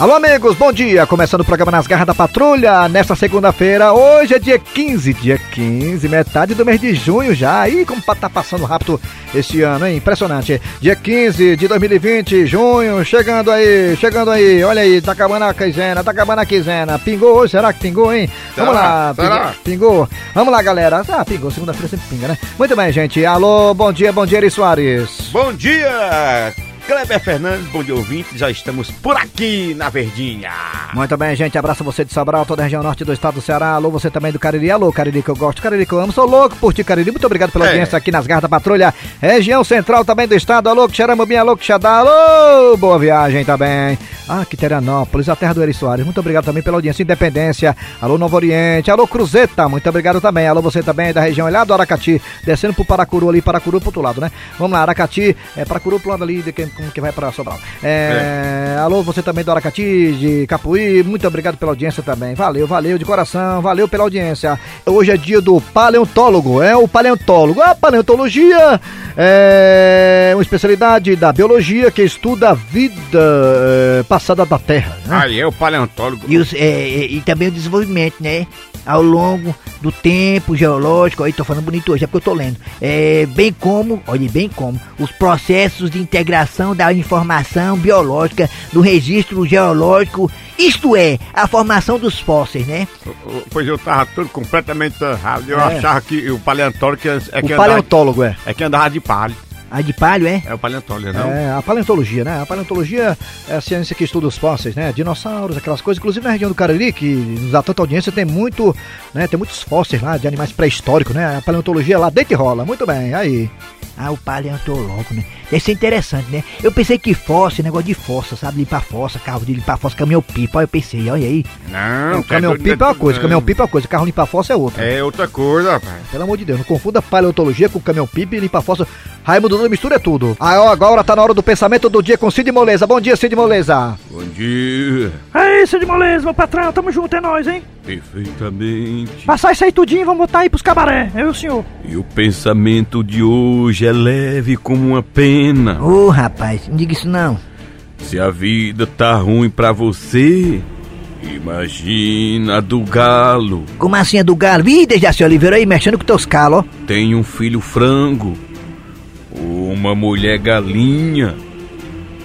Alô, amigos, bom dia. Começando o programa Nas Garras da Patrulha, nesta segunda-feira. Hoje é dia 15, dia 15, metade do mês de junho já. Ih, como tá passando rápido esse ano, hein? Impressionante. Dia 15 de 2020, junho, chegando aí, chegando aí. Olha aí, tá acabando a quinzena, tá acabando a quinzena. Pingou hoje? Será que pingou, hein? Vamos lá, será? pingou, pingou. Vamos lá, galera. Ah, pingou, segunda-feira sempre pinga, né? Muito bem, gente. Alô, bom dia, bom dia, Eri Soares. Bom dia, Kleber Fernandes, bom dia ouvinte, já estamos por aqui na Verdinha. Muito bem, gente. Abraço você de Sobral, toda a região norte do estado do Ceará. Alô, você também do Cariri. Alô, Cariri que eu gosto, Cariri que eu amo. Sou louco por ti, Cariri. Muito obrigado pela É. audiência aqui nas Garras da Patrulha. Região central também do estado. Alô, Xaramubim, alô, Xadá. Alô, boa viagem também. Ah, Quiterianópolis, a terra do Eri Soares. Muito obrigado também pela audiência. Independência. Alô, Novo Oriente. Alô, Cruzeta. Muito obrigado também. Alô, você também da região lá do Aracati. Descendo pro Paracuru ali, Paracuru pro outro lado, né? Vamos lá, Aracati. É Paracuru pro lado ali, de quem, como que vai pra Sobral. É, Alô, você também do Aracati, de Capuí. Muito obrigado pela audiência também. Valeu, valeu de coração. Valeu pela audiência. Hoje é dia do paleontólogo. É o paleontólogo. A paleontologia é uma especialidade da biologia que estuda a vida é, passada da Terra. né? Aí é o paleontólogo. E, os, é, é, e também o desenvolvimento, né? Ao longo do tempo geológico, aí tô falando bonito hoje, é porque eu tô lendo. É, bem como, olha, bem como, os processos de integração da informação biológica no registro geológico, isto é, a formação dos fósseis, né? Pois eu tava tudo completamente errado. Eu É. achava que o paleontólogo é, é, o que andava, paleontólogo é. é que andava de palho. A de palho, é? É o paleontólogo, não? É, a paleontologia, né? A paleontologia é a ciência que estuda os fósseis, né? Dinossauros, aquelas coisas. Inclusive na região do Cariri, que nos dá tanta audiência, tem muito, né? Tem muitos fósseis lá de animais pré-históricos, né? A paleontologia lá deita e rola. Muito bem, aí. Ah, o paleontólogo, né? Deve ser interessante, né? Eu pensei que fosse, negócio de fossa, sabe? Limpar fossa, carro de limpar fossa, caminhão-pipa. Aí eu pensei, olha aí. Não, Caminhão-pipa é uma coisa, caminhão-pipa é uma coisa, carro limpar fossa é outra. É outra coisa, rapaz. Pelo amor de Deus, não confunda paleontologia com caminhão-pipa e limpar fossa. Raimundo Nunes mistura tudo. Ah, ó, agora tá na hora do pensamento do dia com Cid Moleza. Bom dia, Cid Moleza. Bom dia. Aí, Cid Moleza, meu patrão, tamo junto, é nóis, hein? Perfeitamente. Passar isso aí tudinho, vamos botar aí pros cabaré, eu e o senhor. E o pensamento de hoje é leve como uma pena. Ô, rapaz, não diga isso não. Se a vida tá ruim pra você, imagina a do galo. Como assim é do galo? Ih, Dejaci Oliveira aí, mexendo com teus calos, ó. Tem um filho frango, uma mulher galinha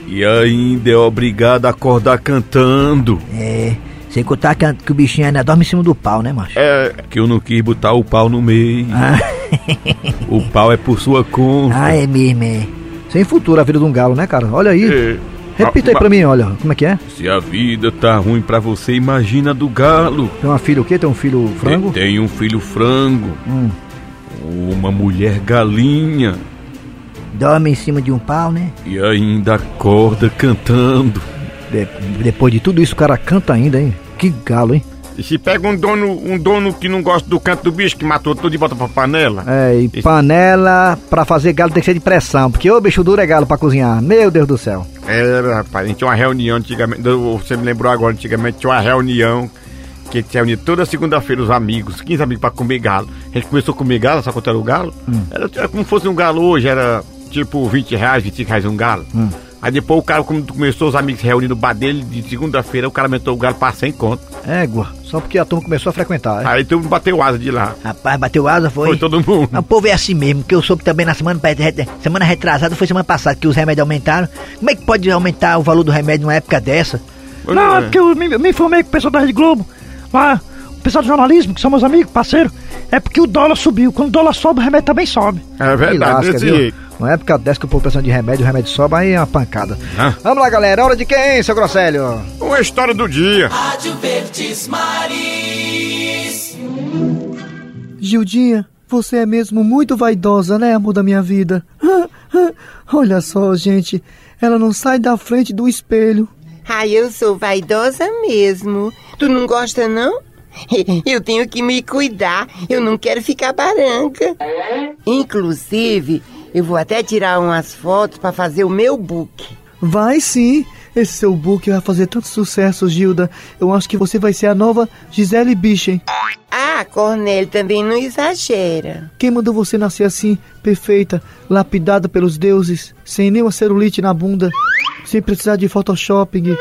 e ainda é obrigado a acordar cantando. É, sem contar que, que o bichinho ainda dorme em cima do pau, né, macho? É que eu não quis botar o pau no meio. Ah, O pau é por sua conta. ah, é mesmo, é. Sem futuro a vida de um galo, né, cara? Olha aí. É. Repita aí pra mim, olha. Como é que é? Se a vida tá ruim pra você, imagina a do galo. Tem uma filha o quê? Tem um filho frango? Tem, tem um filho frango, Hum. uma mulher galinha Dorme em cima de um pau, né? e ainda acorda cantando. De- depois de tudo isso, o cara canta ainda, hein? Que galo, hein? E se pega um dono, um dono que não gosta do canto do bicho, que matou tudo e bota pra panela? É, e Esse- panela pra fazer galo tem que ser de pressão, porque o bicho duro é galo pra cozinhar. Meu Deus do céu. Era, rapaz, a gente tinha uma reunião antigamente, você me lembrou agora, antigamente tinha uma reunião que a gente se reunia toda segunda-feira os amigos, 15 amigos pra comer galo. A gente começou a comer galo, sabe quanto era o galo? Era, era como fosse um galo hoje, era tipo 20 reais, 25 reais um galo. Aí depois o cara, como começou os amigos se reunindo no bar dele, de segunda-feira o cara aumentou o galo pra 100 conto. Égua, só porque a turma começou a frequentar. é? Aí todo mundo bateu asa de lá. Rapaz, bateu asa, foi? Foi todo mundo. Mas O povo é assim mesmo, que eu soube também na semana, semana retrasada, foi semana passada, que os remédios aumentaram. Como é que pode aumentar o valor do remédio numa época dessa? Não, é porque eu me, me informei com o pessoal da Rede Globo, lá, o pessoal do jornalismo, que são meus amigos, parceiro, é porque o dólar subiu. Quando o dólar sobe, o remédio também sobe. É verdade, lasca, desse viu? jeito. Uma época dessa que o povo pensando de remédio, o remédio sobe, aí é uma pancada. Ah. Vamos lá, galera. Hora de quem, seu Grosselho? Uma história do dia. Gildinha, você é mesmo muito vaidosa, né, amor da minha vida? Olha só, gente, ela não sai da frente do espelho. Ai, eu sou vaidosa mesmo. Tu não gosta, não? Eu tenho que me cuidar. Eu não quero ficar barranca. Inclusive, eu vou até tirar umas fotos para fazer o meu book. Vai sim, esse seu book vai fazer tanto sucesso, Gilda. Eu acho que você vai ser a nova Gisele Bündchen. Ah, Cornélio também não exagera. Quem mandou você nascer assim, perfeita, lapidada pelos deuses, sem nenhuma celulite na bunda, sem precisar de photoshopping?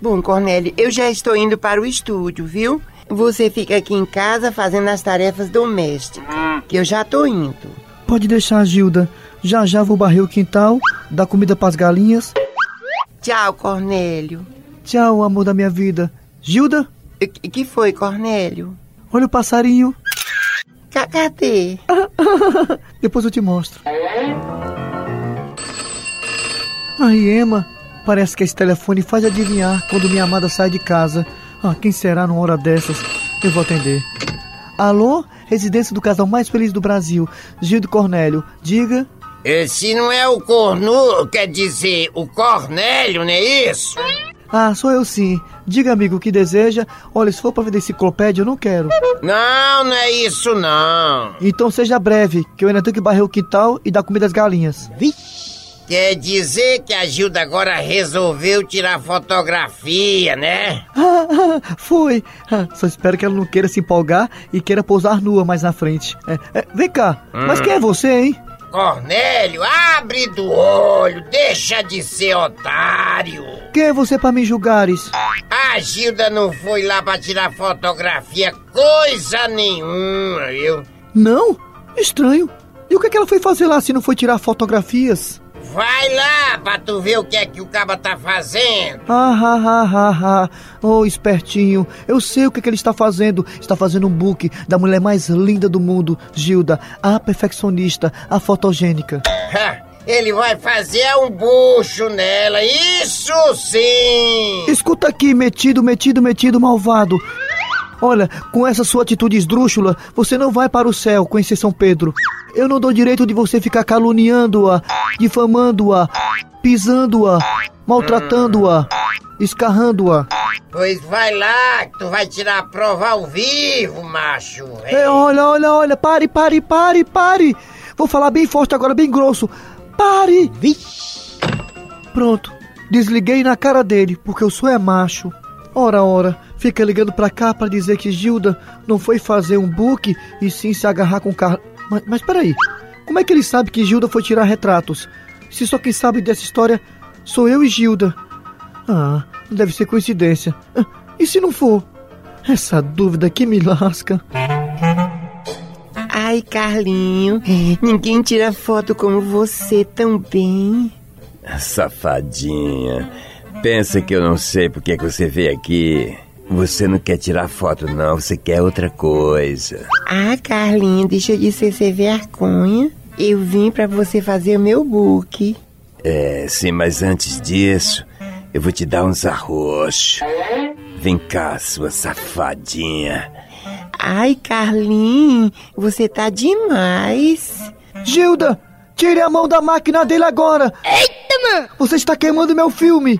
Bom, Cornélio, eu já estou indo para o estúdio, viu? Você fica aqui em casa fazendo as tarefas domésticas, que eu já tô indo. Pode deixar, Gilda. Já já vou barrer o quintal, dar comida pras galinhas. Tchau, Cornélio. Tchau, amor da minha vida. Gilda, O que que foi, Cornélio? olha o passarinho. Ca- Cadê? Depois eu te mostro. Ai, Emma, parece que esse telefone faz adivinhar quando minha amada sai de casa. Ah, quem será numa hora dessas? Eu vou atender. Alô? Residência do casal mais feliz do Brasil, Gildo Cornélio. Diga. Esse não é o cornu, quer dizer, o Cornélio, não é isso? Ah, sou eu sim. Diga, amigo, o que deseja. Olha, se for pra vender enciclopédia, eu não quero. Não, não é isso não. Então seja breve, que eu ainda tenho que barrer o quintal e dar comida às galinhas. Quer dizer que a Gilda agora resolveu tirar fotografia, né? Ah, foi. Ah, só espero que ela não queira se empolgar e queira pousar nua mais na frente. É, é, vem cá, mas quem é você, hein? Cornélio, abre do olho, deixa de ser otário. Quem é você pra me julgares? A Gilda não foi lá pra tirar fotografia coisa nenhuma, viu? Não? Estranho. E o que, é que ela foi fazer lá se não foi tirar fotografias? Vai lá pra tu ver o que é que o caba tá fazendo. Ah, ha, ha, ha, ha. Oh, espertinho. Eu sei o que, é que ele está fazendo. Está fazendo um book da mulher mais linda do mundo, Gilda, a perfeccionista, a fotogênica. Ha, Ele vai fazer um bucho nela, isso sim! Escuta aqui, metido, metido, metido, malvado. Olha, com essa sua atitude esdrúxula, você não vai para o céu, conhecer São Pedro. Eu não dou direito de você ficar caluniando-a, difamando-a, pisando-a, maltratando-a, escarrando-a. Pois vai lá, que tu vai tirar a prova ao vivo, macho. É, olha, olha, olha, pare, pare, pare, pare. Vou falar bem forte agora, bem grosso. Pare! Pronto, desliguei na cara dele, porque eu sou é macho. Ora, ora, fica ligando pra cá pra dizer que Gilda não foi fazer um book e sim se agarrar com o Carlos. Mas, mas peraí, como é que ele sabe que Gilda foi tirar retratos? Se só quem sabe dessa história sou eu e Gilda. Ah, não deve ser coincidência. Ah, E se não for? Essa dúvida que me lasca. Ai, Carlinho, ninguém tira foto como você tão bem. Safadinha. Pensa que eu não sei porque que você veio aqui. Você não quer tirar foto, não. Você quer outra coisa. Ah, Carlinho, deixa de ser sem vergonha. Eu vim pra você fazer o meu book. É, sim, mas antes disso, eu vou te dar uns arroxos. Vem cá, sua safadinha. Ai, Carlinho, você tá demais. Gilda, tire a mão da máquina dele agora! Eita, mano! Você está queimando meu filme!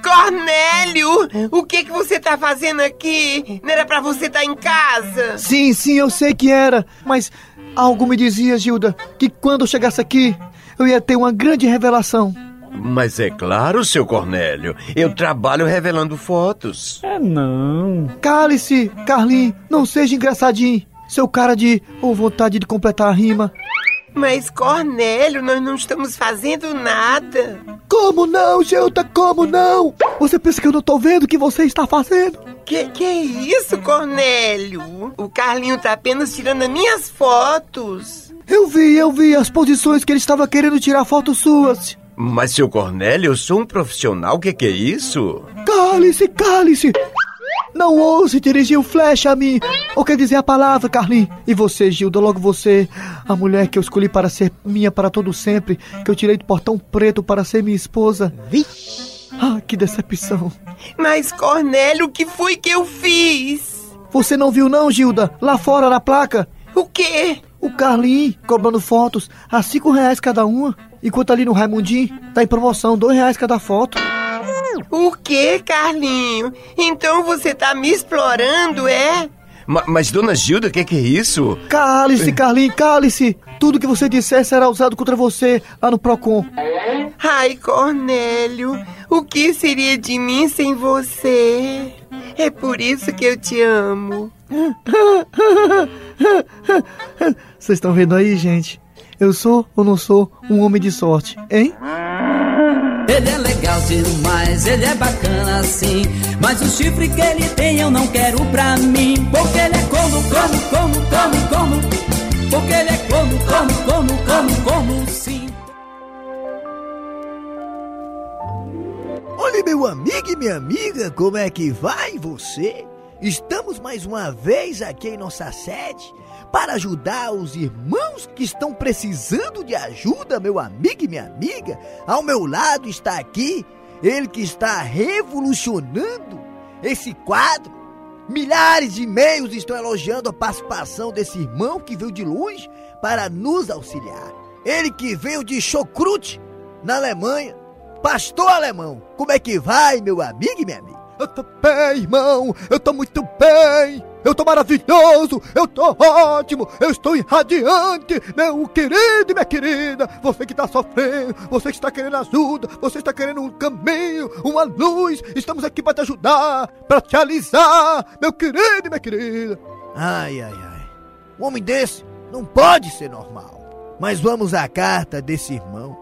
Cornélio, o que que você tá fazendo aqui? Não era pra você estar em casa? Sim, sim, eu sei que era, mas algo me dizia, Gilda, que quando eu chegasse aqui, eu ia ter uma grande revelação. Mas é claro, seu Cornélio. Eu trabalho revelando fotos. É não. Cale-se, Carlinhos, não seja engraçadinho. Seu cara de ou vontade de completar a rima. Mas, Cornélio, nós não estamos fazendo nada. Como não, Gilda? Como não? Você pensa que eu não tô vendo o que você está fazendo? Que que é isso, Cornélio? O Carlinho tá apenas tirando as minhas fotos. Eu vi, eu vi as posições que ele estava querendo tirar fotos suas. Mas, seu Cornélio, eu sou um profissional. O que, que é isso? Cale-se, cale-se! Não ouse dirigir um flash a mim! Ou quer dizer a palavra, Carlinhos? E você, Gilda, logo você, a mulher que eu escolhi para ser minha para todo sempre, que eu tirei do portão preto para ser minha esposa. Ah, que decepção! Mas, Cornélio, o que foi que eu fiz? Você não viu não, Gilda? Lá fora na placa? O quê? O Carlinhos cobrando fotos a cinco reais cada uma. Enquanto ali no Raimundinho tá em promoção, dois reais cada foto. O quê, Carlinho? Então você tá me explorando, é? Ma- mas, dona Gilda, o que, que é isso? Cale-se, Carlinhos, cale-se! Tudo que você disser será usado contra você lá no Procon. Ai, Cornélio, o que seria de mim sem você? É por isso que eu te amo. Vocês estão vendo aí, gente? Eu sou ou não sou um homem de sorte, hein? Ele é legal demais, ele é bacana assim. Mas o chifre que ele tem eu não quero pra mim. Porque ele é como, como, como, como, como. Porque ele é como, como, como, como, como sim. Olha, meu amigo e minha amiga, como é que vai você? Estamos mais uma vez aqui em nossa sede para ajudar os irmãos que estão precisando de ajuda, meu amigo e minha amiga. Ao meu lado está aqui ele que está revolucionando esse quadro. Milhares de e-mails estão elogiando a participação desse irmão que veio de longe para nos auxiliar. Ele que veio de Chocrute, na Alemanha. Pastor alemão, como é que vai, meu amigo e minha amiga? Eu tô bem, irmão. Eu tô muito bem. Eu tô maravilhoso. Eu tô ótimo. Eu estou irradiante. Meu querido e minha querida. Você que tá sofrendo. Você que está querendo ajuda. Você está querendo um caminho, uma luz. Estamos aqui para te ajudar. Para te alisar. Meu querido e minha querida. Ai, ai, ai. Um homem desse não pode ser normal. Mas vamos à carta desse irmão.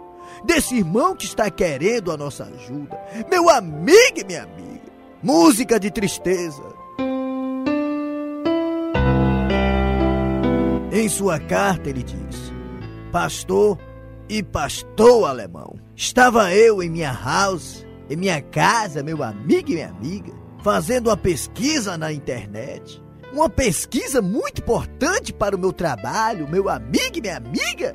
Desse irmão que está querendo a nossa ajuda. Meu amigo e minha amiga. Música de tristeza. Em sua carta ele diz: Pastor e pastor alemão, estava eu em minha house, em minha casa, meu amigo e minha amiga, fazendo uma pesquisa na internet. Uma pesquisa muito importante para o meu trabalho, meu amigo e minha amiga.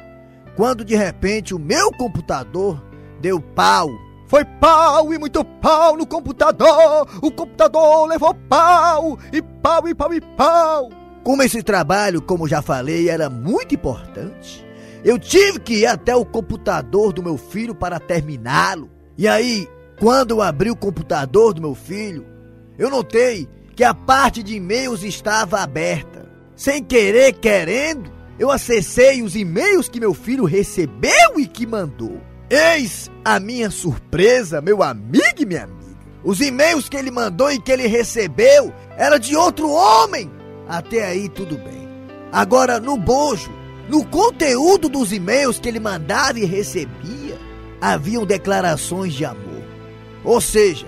Quando de repente o meu computador deu pau foi pau e muito pau no computador. O computador levou pau e pau e pau e pau. Como esse trabalho, como já falei, era muito importante, eu tive que ir até o computador do meu filho para terminá-lo. E aí, quando eu abri o computador do meu filho, eu notei que a parte de e-mails estava aberta. Sem querer, querendo, eu acessei os e-mails que meu filho recebeu e que mandou. Eis a minha surpresa, meu amigo e minha amiga. Os e-mails que ele mandou e que ele recebeu era de outro homem. Até aí tudo bem. Agora no bojo, no conteúdo dos e-mails que ele mandava e recebia, haviam declarações de amor. Ou seja,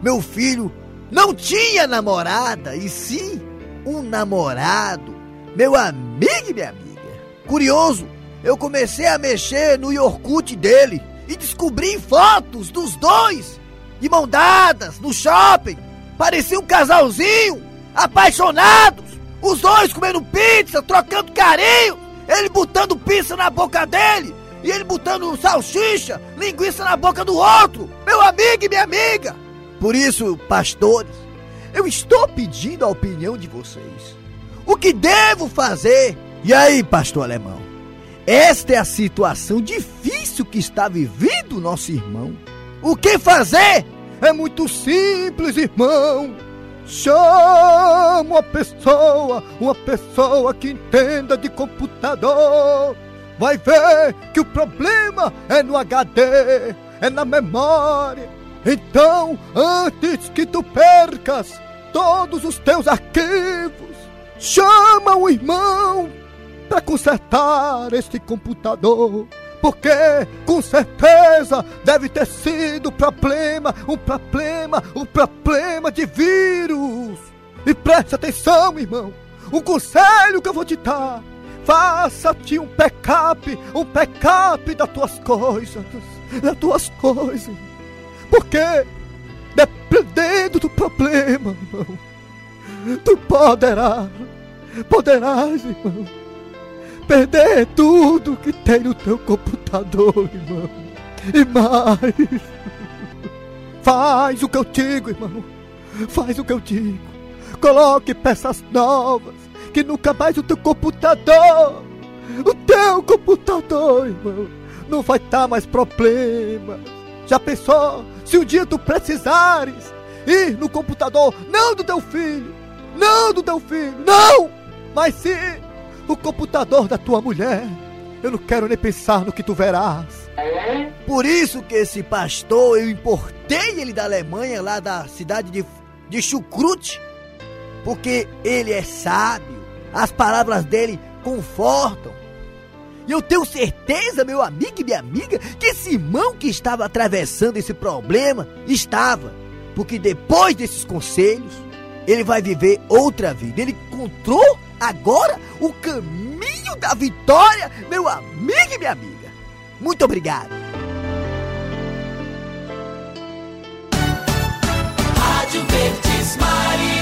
meu filho não tinha namorada, e sim um namorado. Meu amigo e minha amiga. Curioso eu comecei a mexer no Yorkut dele e descobri fotos dos dois de mão dadas no shopping. Parecia um casalzinho, apaixonados, os dois comendo pizza, trocando carinho, ele botando pizza na boca dele e ele botando salsicha, linguiça na boca do outro, meu amigo e minha amiga. Por isso, pastores, eu estou pedindo a opinião de vocês. O que devo fazer? E aí, pastor alemão? Esta é a situação difícil que está vivendo nosso irmão. O que fazer? É muito simples, irmão. Chama uma pessoa, uma pessoa que entenda de computador. Vai ver que o problema é no HD, é na memória. Então, antes que tu percas todos os teus arquivos, chama o irmão para consertar este computador. Porque com certeza deve ter sido problema, um problema, um problema de vírus. E preste atenção, irmão. Um conselho que eu vou te dar. Faça-te um backup, um backup das tuas coisas, das tuas coisas. Porque dependendo do problema, irmão, tu poderás, poderás, irmão perder tudo que tem no teu computador, irmão. E mais. Faz o que eu digo, irmão. Faz o que eu digo. Coloque peças novas. Que nunca mais o teu computador. O teu computador, irmão. Não vai dar mais problema. Já pensou? Se um dia tu precisares ir no computador, não do teu filho, não do teu filho, não! Mas sim o computador da tua mulher. Eu não quero nem pensar no que tu verás. Por isso que esse pastor, eu importei ele da Alemanha, lá da cidade de, de Chucrute, porque ele é sábio, as palavras dele confortam. E eu tenho certeza, meu amigo e minha amiga, que esse irmão que estava atravessando esse problema estava. Porque depois desses conselhos, ele vai viver outra vida. Ele encontrou agora o caminho da vitória, meu amigo e minha amiga. Muito obrigado. Rádio Verdes Maris.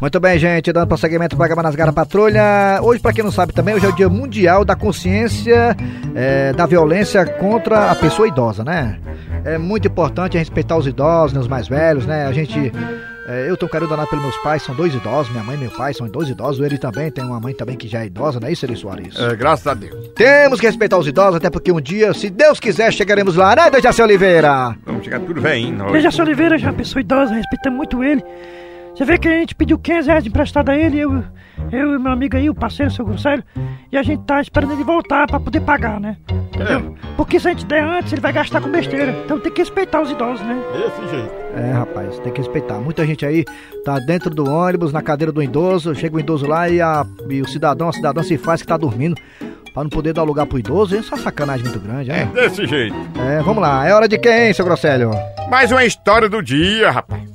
Muito bem, gente, dando prosseguimento ao programa Nas Garras Patrulha. Hoje, pra quem não sabe também, hoje é o Dia Mundial da Consciência é, da Violência contra a Pessoa Idosa, né? É muito importante respeitar os idosos, né, os mais velhos, né? A gente... é, eu tenho um carinho danado pelos meus pais, são dois idosos, minha mãe e meu pai são dois idosos, ele também tem uma mãe também que já é idosa, não é isso, Eri Soares? É, graças a Deus. Temos que respeitar os idosos, até porque um dia, se Deus quiser, chegaremos lá, né, Dejaci Oliveira? Vamos chegar tudo veinho. nós. Dejaci Oliveira já é uma pessoa idosa, respeitamos muito ele. Você vê que a gente pediu 500 reais emprestado a ele, eu, eu e meu amigo aí, o parceiro, o seu Grosselho, e a gente tá esperando ele voltar pra poder pagar, né? Entendeu? Porque se a gente der antes, ele vai gastar com besteira. Então tem que respeitar os idosos, né? Desse jeito. É, rapaz, tem que respeitar. Muita gente aí tá dentro do ônibus, na cadeira do idoso, chega o idoso lá e, a, e o cidadão, a cidadã se faz que tá dormindo. Pra não poder dar lugar pro idoso, isso é uma sacanagem muito grande, É, né? desse jeito. É, vamos lá, é hora de quem, seu Grosselho? Mais uma história do dia, rapaz.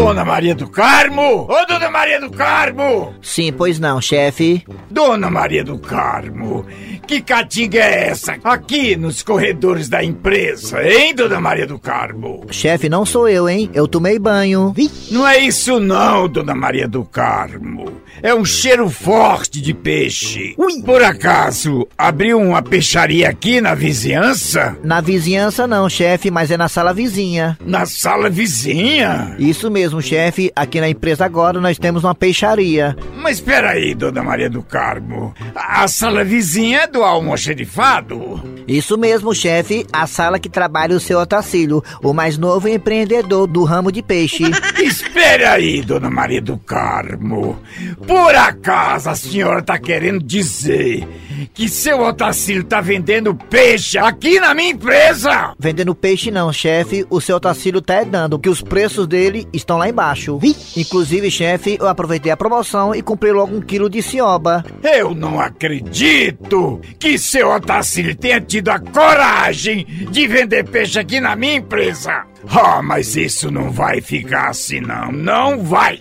Dona Maria do Carmo! Ô, Dona Maria do Carmo! Sim, pois não, chefe. Dona Maria do Carmo, que catinga é essa aqui nos corredores da empresa, hein, Dona Maria do Carmo? Chefe, não sou eu, hein? Eu tomei banho. Não é isso não, Dona Maria do Carmo. É um cheiro forte de peixe. Por acaso, abriu uma peixaria aqui na vizinhança? Na vizinhança não, chefe, mas é na sala vizinha. Na sala vizinha? Isso mesmo, chefe. Aqui na empresa agora nós temos uma peixaria. Mas espera aí, Dona Maria do Carmo. A sala vizinha é do almoxerifado? Isso mesmo, chefe. A sala que trabalha o seu Otacílio, o mais novo empreendedor do ramo de peixe. Espere aí, Dona Maria do Carmo. Por acaso a senhora tá querendo dizer que seu Otacílio tá vendendo peixe aqui na minha empresa? Vendendo peixe não, chefe. O seu Otacílio tá é dando, que os preços dele estão lá embaixo. Inclusive, chefe, eu aproveitei a promoção e comprei logo um quilo de cioba. Eu não acredito que seu Otacílio tenha tido a coragem de vender peixe aqui na minha empresa. Ah, mas isso não vai ficar assim não, não vai.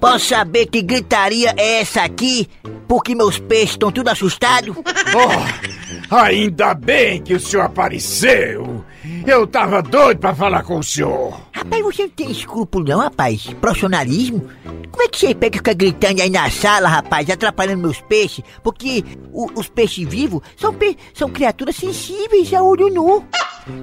Posso saber que gritaria é essa aqui? Porque meus peixes estão tudo assustados? Oh, ainda bem que o senhor apareceu. Eu tava doido pra falar com o senhor. Rapaz, você não tem escrúpulo não, rapaz? Profissionalismo? Como é que você pega e fica gritando aí na sala, rapaz, atrapalhando meus peixes? Porque o- os peixes vivos são, pe- são criaturas sensíveis a olho nu.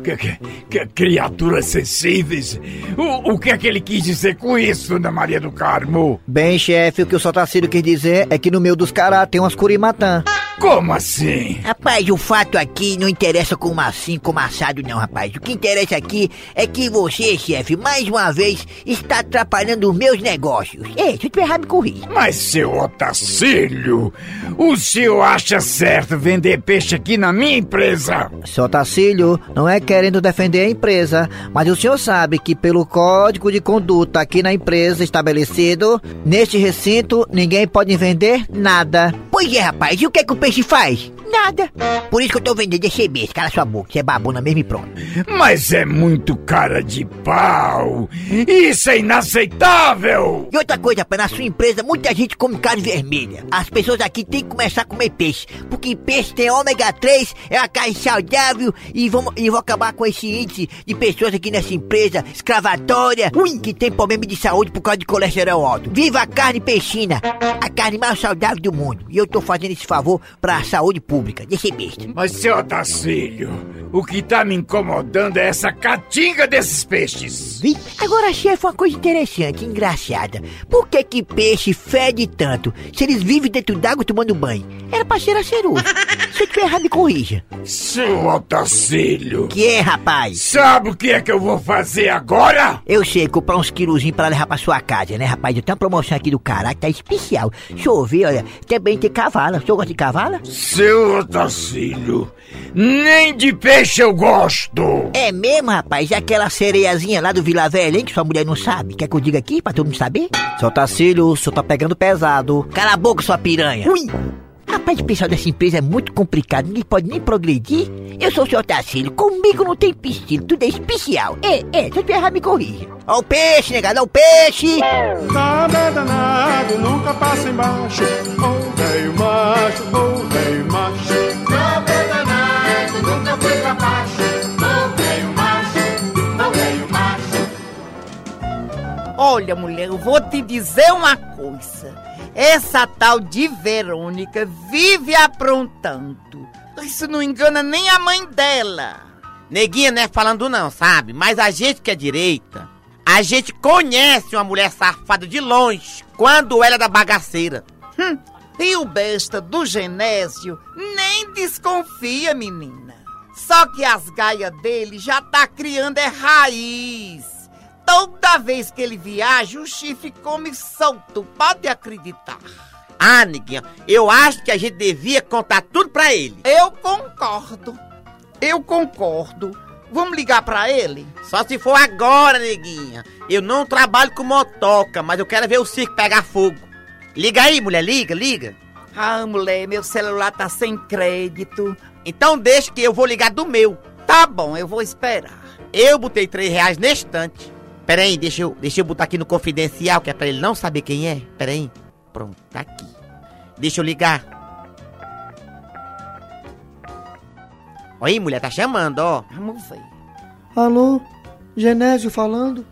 Que, que- que criaturas sensíveis. O, o que é que ele quis dizer com isso, Dona Maria do Carmo? Bem, chefe, o que o Sotacílio quis dizer é que no meio dos caras tem umas curimatã. Como assim? Rapaz, o fato aqui não interessa como assim, como assado não, rapaz. O que interessa aqui é que você, chefe, mais uma vez, está atrapalhando os meus negócios. Ei, se eu tiver errado, me corrija. Mas, seu Otacílio, o senhor acha certo vender peixe aqui na minha empresa? Seu Tacílio não é querendo defender a empresa, mas o senhor sabe que pelo código de conduta aqui na empresa estabelecido, neste recinto ninguém pode vender nada. Pois é, rapaz, e o que, é que o peixe faz? Nada. Por isso que eu tô vendendo esse beijo, cala sua boca, você é babona mesmo e pronto. Mas é muito cara de pau. Isso é inaceitável. E outra coisa, rapaz, na sua empresa muita gente come carne vermelha. As pessoas aqui têm que começar a comer peixe, porque peixe tem ômega 3, é uma carne saudável e vamos, e vou acabar com esse índice de pessoas aqui nessa empresa escravatória, ui, que tem problema de saúde por causa de colesterol alto. Viva a carne peixina, a carne mais saudável do mundo. E eu tô fazendo esse favor pra saúde pública, desse besta. Mas, seu Otacílio, o que tá me incomodando é essa catinga desses peixes. Agora, chefe, uma coisa interessante, engraçada. Por que que peixe fede tanto se eles vivem dentro d'água tomando banho? Era pra ser aceroso. se eu tiver errado, me corrija. Seu Otacílio, Que é, rapaz? sabe o que é que eu vou fazer agora? Eu sei, comprar uns quilozinhos pra levar pra sua casa, né, rapaz? Eu tenho uma promoção aqui do caralho, tá especial. Deixa eu ver, olha. Também tem cavala. O senhor gosta de cavala? Seu Otacílio, nem de peixe eu gosto. É mesmo, rapaz? É aquela sereiazinha lá do Vila Velha, hein, que sua mulher não sabe. Quer que eu diga aqui pra todo mundo saber? Seu Tacílio, o senhor tá pegando pesado. Cala a boca, sua piranha. Ui! Rapaz, o pessoal dessa empresa é muito complicado, ninguém pode nem progredir. Eu sou o seu Tacílio, comigo não tem piscina, tudo é especial. É, é, se eu errar, me corrija. Ó o peixe, negado, ó o peixe! Nada danado, nunca passa embaixo. Ô velho macho, ô velho macho. Nada danado, nunca foi pra baixo. Ô velho macho, ô velho macho. Olha, mulher, eu vou te dizer uma coisa. Essa tal de Verônica vive aprontando. Isso não engana nem a mãe dela. Neguinha não é falando não, sabe? Mas a gente que é direita, a gente conhece uma mulher safada de longe, quando ela é da bagaceira. Hum, e o besta do Genésio nem desconfia, menina. Só que as gaias dele já tá criando é raiz. Toda vez que ele viaja, o chifre come solto, pode acreditar. Ah, neguinha, eu acho que a gente devia contar tudo pra ele. Eu concordo. Eu concordo. Vamos ligar pra ele? Só se for agora, neguinha. Eu não trabalho com motoca, mas eu quero ver o circo pegar fogo. Liga aí, mulher, liga, liga. Ah, mulher, meu celular tá sem crédito. Então deixa que eu vou ligar do meu. Tá bom, eu vou esperar. Eu botei três reais na estante. Pera aí, deixa eu, deixa eu botar aqui no confidencial, que é pra ele não saber quem é. Pera aí. Pronto, tá aqui. Deixa eu ligar. Oi, mulher, tá chamando, ó. Vamos ver. Alô? Genésio falando?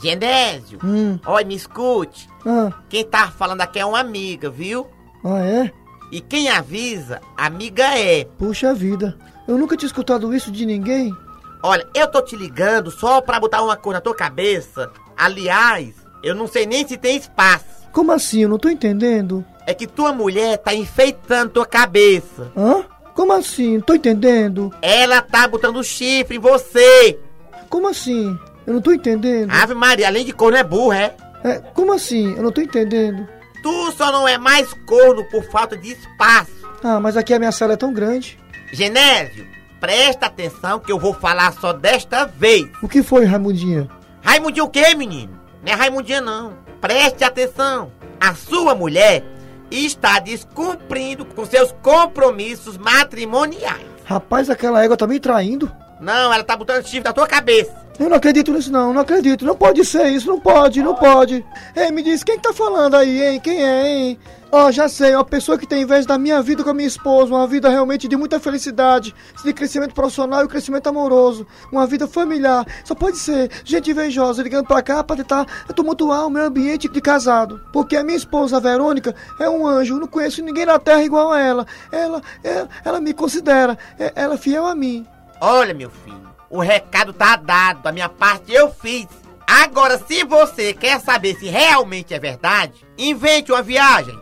Genésio, Hum, oi, me escute. ah, Quem tá falando aqui é uma amiga, viu? ah é? E quem avisa, amiga é. Puxa vida. Eu nunca tinha escutado isso de ninguém. Olha, eu tô te ligando só pra botar uma coisa na tua cabeça. Aliás, eu não sei nem se tem espaço. Como assim? Eu não tô entendendo. É que tua mulher tá enfeitando tua cabeça. Hã? Como assim? Não tô entendendo. Ela tá botando chifre em você. Como assim? Eu não tô entendendo. Ave Maria, além de corno é burra, é? É, como assim? Eu não tô entendendo. Tu só não é mais corno por falta de espaço. Ah, mas aqui a minha sala é tão grande. Genésio, presta atenção que eu vou falar só desta vez. O que foi, Raimundinha? Raimundinho o quê, menino? Não é Raimundinha, não. Preste atenção. A sua mulher está descumprindo com seus compromissos matrimoniais. Rapaz, aquela égua tá me traindo. Não, ela tá botando chifre na tua cabeça. Eu não acredito nisso não, não acredito. Não pode ser isso, não pode, não pode. Ei, me diz, quem que tá falando aí, hein? Quem é, hein? Ó, já sei, uma pessoa que tem inveja da minha vida com a minha esposa, uma vida realmente de muita felicidade, de crescimento profissional e crescimento amoroso, uma vida familiar. Só pode ser gente invejosa ligando pra cá pra tentar tumultuar o meu ambiente de casado. Porque a minha esposa, a Verônica, é um anjo, não conheço ninguém na terra igual a ela. Ela, ela, ela me considera, é- ela é fiel a mim. Olha, meu filho, o recado tá dado. Da minha parte eu fiz. Agora, se você quer saber se realmente é verdade, invente uma viagem.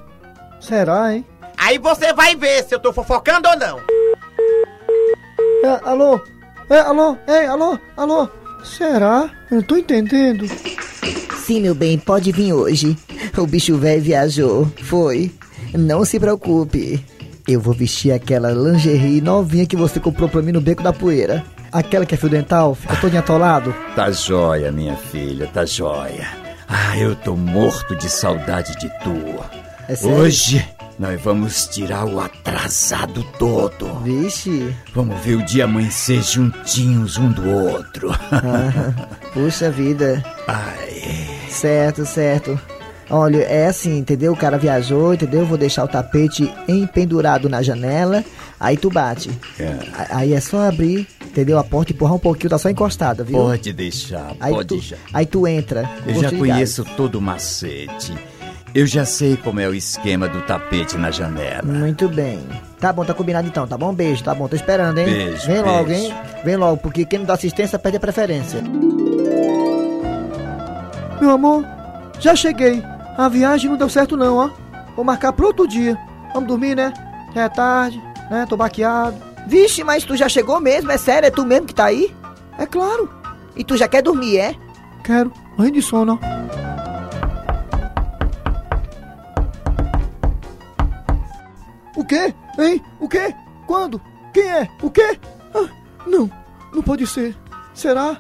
Será, hein? Aí você vai ver se eu tô fofocando ou não. É, alô? É, alô? Ei, alô? Alô? Será? Eu não tô entendendo. Sim, meu bem, pode vir hoje. O bicho velho viajou. Foi. Não se preocupe. Eu vou vestir aquela lingerie novinha que você comprou pra mim no Beco da Poeira. Aquela que é fio dental, fica todo atolado. Tá jóia, minha filha, tá jóia. Ah, eu tô morto de saudade de tu. É sério? Hoje nós vamos tirar o atrasado todo. Vixe. Vamos ver o dia amanhecer juntinhos um do outro. Ah, puxa vida. Ai. Certo, certo. Olha, é assim, entendeu? O cara viajou, entendeu? Eu vou deixar o tapete empendurado na janela, aí tu bate. É. Aí é só abrir, entendeu? A porta e empurrar um pouquinho, tá só encostada, viu? Pode deixar, Aí pode tu, deixar. aí tu entra. Eu já conheço todo o macete. Eu já sei como é o esquema do tapete na janela. Muito bem. Tá bom, tá combinado então, tá bom? Beijo, tá bom, tô esperando, hein? Beijo, Vem logo, beijo. hein? Vem logo, porque quem não dá assistência perde a preferência. Meu amor, já cheguei. A viagem não deu certo não, ó. Vou marcar pro outro dia. Vamos dormir, né? Já é tarde, né? Tô baqueado. Vixe, mas tu já chegou mesmo? É sério? É tu mesmo que tá aí? É claro, E tu já quer dormir, é? quero. Morrendo de sono, ó. O quê? Hein? O quê? Quando? Quem é? O quê? Ah, não, não pode ser. Será?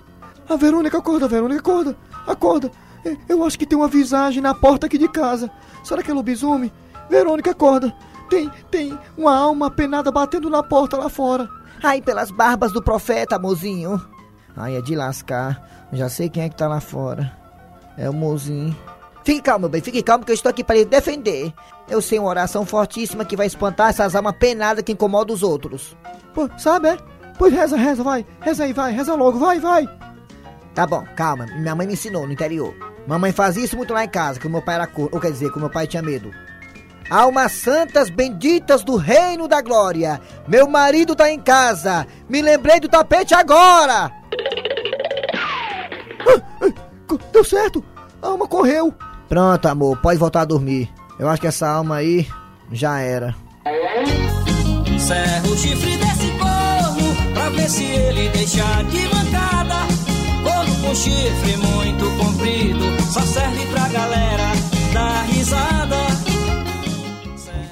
A Verônica, acorda, Verônica, acorda. Acorda. É, Eu acho que tem uma visagem na porta aqui de casa. Será que é lobisomem? Verônica, acorda. Tem, tem uma alma penada batendo na porta lá fora. Ai, pelas barbas do profeta, mozinho. Ai, é de lascar. Já sei quem é que tá lá fora. É o mozinho. Fique calmo, meu bem, fique calmo que eu estou aqui para lhe defender. Eu sei uma oração fortíssima que vai espantar essas almas penadas que incomodam os outros. Pô, sabe, é? Pois reza, reza, vai. Reza aí, vai. Reza logo, vai, vai. Tá bom, calma. Minha mãe me ensinou no interior. Mamãe fazia isso muito lá em casa, que o meu pai era cor, ou quer dizer, que o meu pai tinha medo. Almas santas benditas do reino da glória. Meu marido tá em casa. Me lembrei do tapete agora. Co- Deu certo. A alma correu. Pronto, amor, pode voltar a dormir. Eu acho que essa alma aí já era. Serra o chifre desse corno pra ver se ele deixa de mancada. Com chifre muito comprido só serve pra galera dar risada.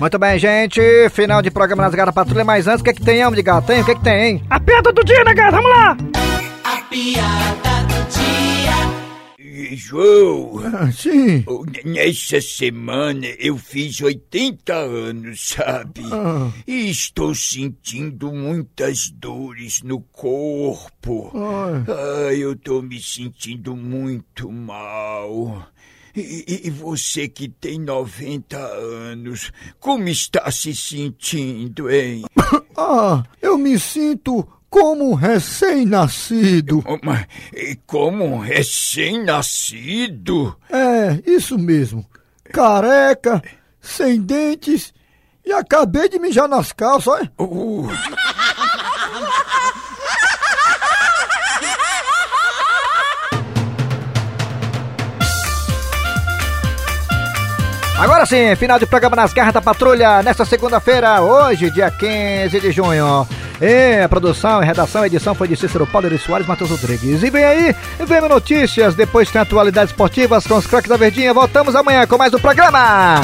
Muito bem, gente. Final de programa nas Garras Patrulha. Mas antes, o que é que tem, homem de gato? Tem? O que é que tem, hein? A piada do dia, né, gata? Vamos lá! A piada. João, Sim. oh, nessa semana eu fiz 80 anos, sabe? Ah. E estou sentindo muitas dores no corpo. Ai, eu tô me sentindo muito mal. E- e você que tem 90 anos, como está se sentindo, hein? Ah, eu me sinto como um recém-nascido. Oh, mas, e como um recém-nascido? É, isso mesmo. Careca, sem dentes e acabei de mijar nas calças, olha. Uh, Agora sim, final de programa nas Garras da Patrulha, nesta segunda-feira, hoje, dia 15 de junho. É, e a produção, a redação, a edição foi de Cícero Paulo de Soares Matheus Rodrigues. E vem aí, vem notícias, depois tem atualidades esportivas com os craques da Verdinha. Voltamos amanhã com mais um programa.